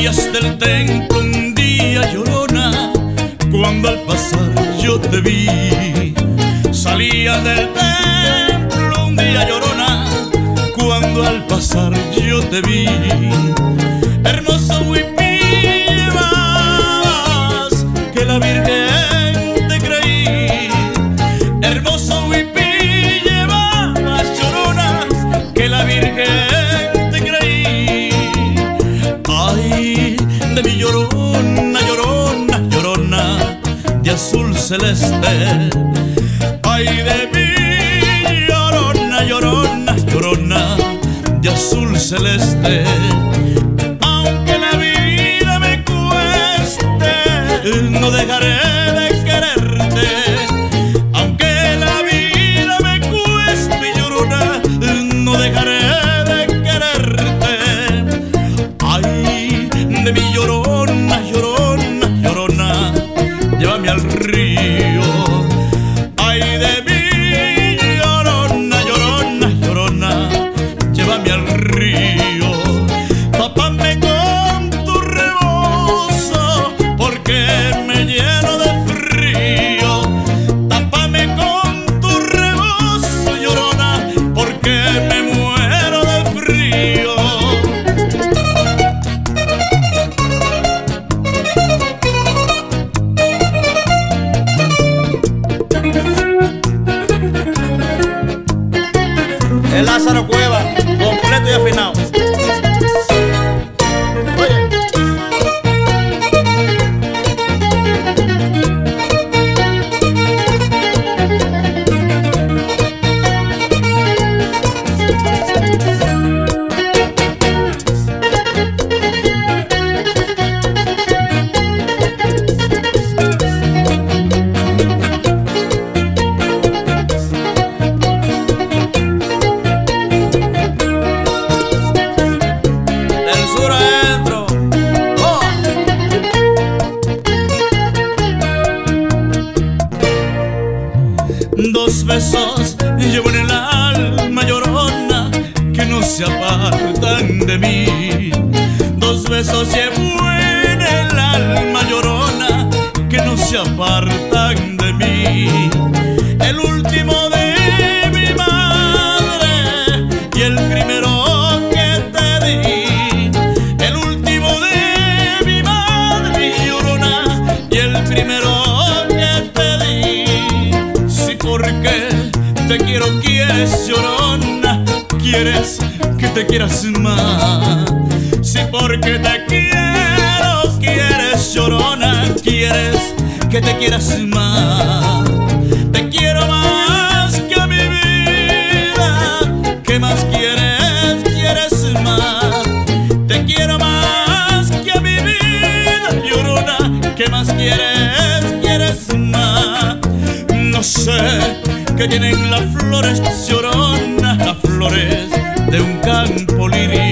Salías del templo un día llorona, cuando al pasar yo te vi. Salías del templo un día llorona, cuando al pasar yo te vi. Hermoso de mi llorona, llorona, llorona, de azul celeste. Ay, de mi llorona, llorona, llorona, de azul celeste. pasar a huevo. Besos llevo en el alma llorona que no se apartan de mí. Dos besos llevo en el alma llorona que no se apartan quieres que te quieras más. Sí, porque te quiero, quieres llorona, quieres que te quieras más. Te quiero más que a mi vida. ¿Qué más quieres? ¿Quieres más? Te quiero más que a mi vida, llorona. ¿Qué más quieres? ¿Quieres más? No sé qué tienen las flores lloronas flores de un campo lirio.